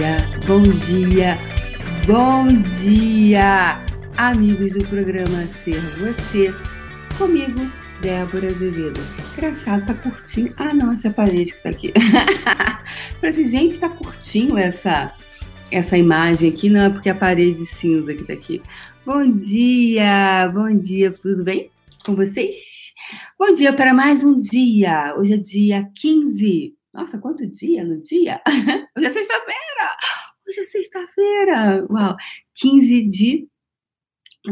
dia, bom dia, bom dia, amigos do programa Ser Você, comigo, Débora Azevedo. Engraçado, tá curtinho. Ah, não, essa parede que tá aqui. Falei assim, gente, tá curtinho essa, essa imagem aqui, não é porque a parede cinza que tá aqui. Bom dia, bom dia, tudo bem com vocês? Bom dia para mais um dia. Hoje é dia 15 nossa, quanto dia no dia? Hoje é sexta-feira! Hoje é sexta-feira! Uau! 15 de.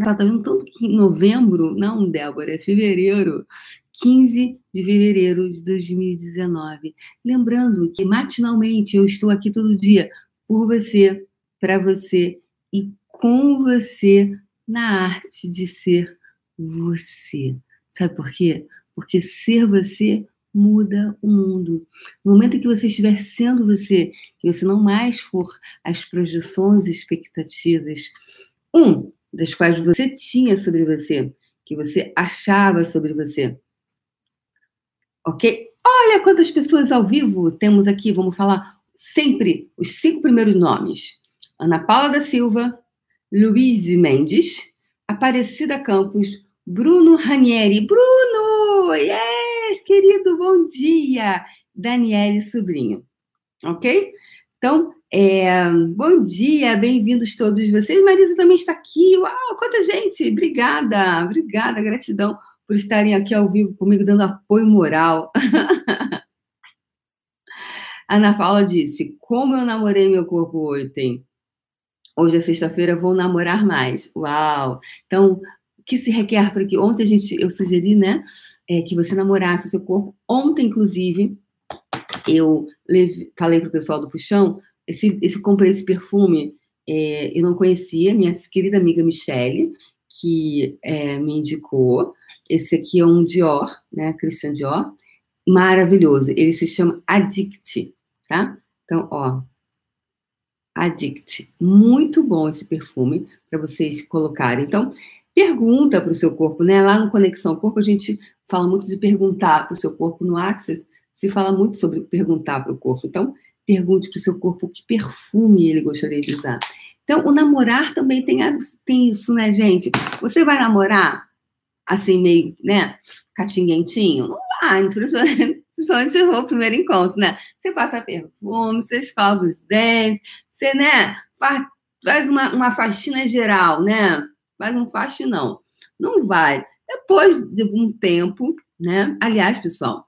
Tá vendo tanto que em novembro. Não, Débora, é fevereiro. 15 de fevereiro de 2019. Lembrando que matinalmente eu estou aqui todo dia por você, para você e com você na arte de ser você. Sabe por quê? Porque ser você muda o mundo. No momento em que você estiver sendo você, que você não mais for as projeções e expectativas, um, das quais você tinha sobre você, que você achava sobre você. Ok? Olha quantas pessoas ao vivo temos aqui. Vamos falar sempre os cinco primeiros nomes: Ana Paula da Silva, Luiz Mendes, Aparecida Campos, Bruno Ranieri. Bruno! Yeah! Querido, bom dia! Daniele Sobrinho, ok? Então, é, bom dia, bem-vindos todos vocês. Marisa também está aqui. Uau, quanta gente! Obrigada, obrigada, gratidão por estarem aqui ao vivo comigo, dando apoio moral. Ana Paula disse: Como eu namorei meu corpo ontem? Hoje é sexta-feira, vou namorar mais. Uau! Então, que se requer para que ontem a gente eu sugeri, né? é, que você namorasse o seu corpo. Ontem, inclusive, eu leve, falei para o pessoal do Puxão, esse, esse comprei esse perfume, é, eu não conhecia, minha querida amiga Michelle, que é, me indicou. Esse aqui é um Dior, né, Christian Dior, maravilhoso. Ele se chama Addict, tá? Então, ó, Addict. Muito bom esse perfume para vocês colocarem. Então, pergunta para o seu corpo, né? Lá no Conexão Corpo a gente fala muito de perguntar para o seu corpo no Access, se fala muito sobre perguntar para o corpo. Então, pergunte para o seu corpo que perfume ele gostaria de usar. Então, o namorar também tem, tem isso, né, gente? Você vai namorar assim, meio, né, catinguentinho? Não vai, principalmente se for o primeiro encontro, né? Você passa perfume, você escova os dentes, você, né, faz uma, uma faxina geral, né? Faz um faxinão. Não vai. Depois de um tempo, né? Aliás, pessoal,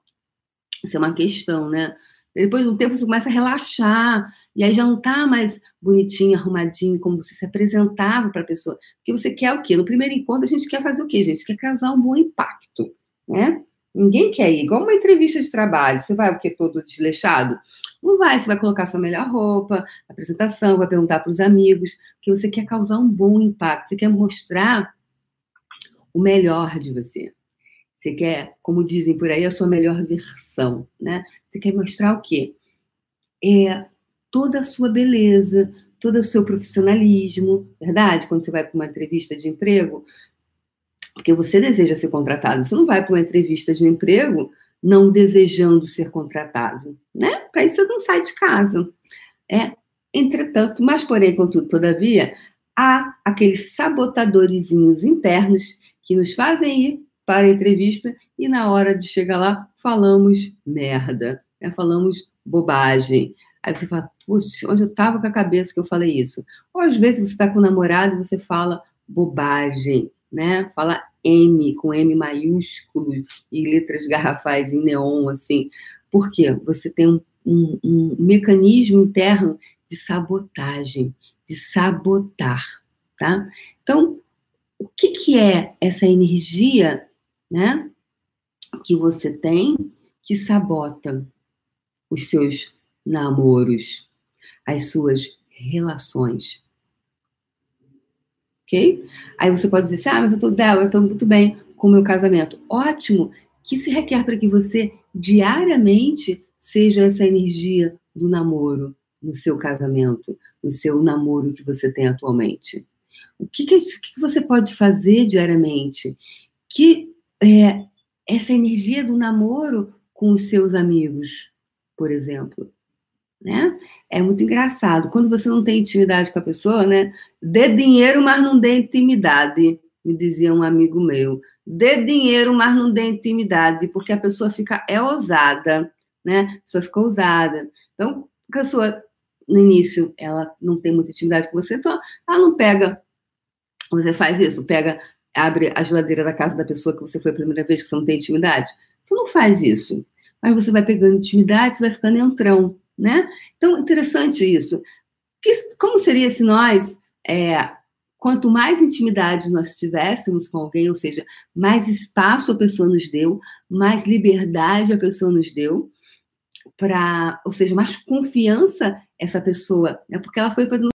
isso é uma questão, né? Depois de um tempo você começa a relaxar, e aí já não tá mais bonitinho, arrumadinho, como você se apresentava para a pessoa. Porque você quer o quê? No primeiro encontro, a gente quer fazer o quê, gente? Quer causar um bom impacto, né? Ninguém quer ir. Igual uma entrevista de trabalho. Você vai o quê? Todo desleixado? Não vai. Você vai colocar sua melhor roupa, apresentação, vai perguntar para os amigos, que você quer causar um bom impacto. Você quer mostrar o melhor de você. Você quer, como dizem por aí, a sua melhor versão, né? Você quer mostrar o quê? É toda a sua beleza, todo o seu profissionalismo, verdade? Quando você vai para uma entrevista de emprego, porque você deseja ser contratado, você não vai para uma entrevista de emprego não desejando ser contratado, né? Para isso você não sai de casa. É, entretanto, mas porém, contudo, todavia, há aqueles sabotadorzinhos internos que nos fazem ir para a entrevista e na hora de chegar lá falamos merda, né? falamos bobagem. Aí você fala, puxa, onde eu estava com a cabeça que eu falei isso? Ou às vezes você está com o namorado e você fala bobagem, né? Fala M com M maiúsculo e letras garrafais em neon, assim. Por quê? Você tem um, um, um mecanismo interno de sabotagem, de sabotar, tá? Então, o que, que é essa energia, né, que você tem que sabota os seus namoros, as suas relações. Ok? Aí você pode dizer assim, ah, mas eu tô, eu tô muito bem com o meu casamento. Ótimo! Que se requer para que você diariamente seja essa energia do namoro no seu casamento, no seu namoro que você tem atualmente. O que, que, que você pode fazer diariamente? Que é, essa energia do namoro com os seus amigos, por exemplo. Né? É muito engraçado. Quando você não tem intimidade com a pessoa, né? Dê dinheiro, mas não dê intimidade, me dizia um amigo meu. Dê dinheiro, mas não dê intimidade, porque a pessoa fica é ousada, né? A pessoa fica ousada. Então, a pessoa no início ela não tem muita intimidade com você, então ela não pega. Você faz isso, pega, abre a geladeira da casa da pessoa que você foi a primeira vez que você não tem intimidade. Você não faz isso. Mas você vai pegando intimidade, você vai ficando entrão né? Então, interessante isso. Que, como seria se nós, é, quanto mais intimidade nós tivéssemos com alguém, ou seja, mais espaço a pessoa nos deu, mais liberdade a pessoa nos deu, para, ou seja, mais confiança essa pessoa, é porque ela foi fazendo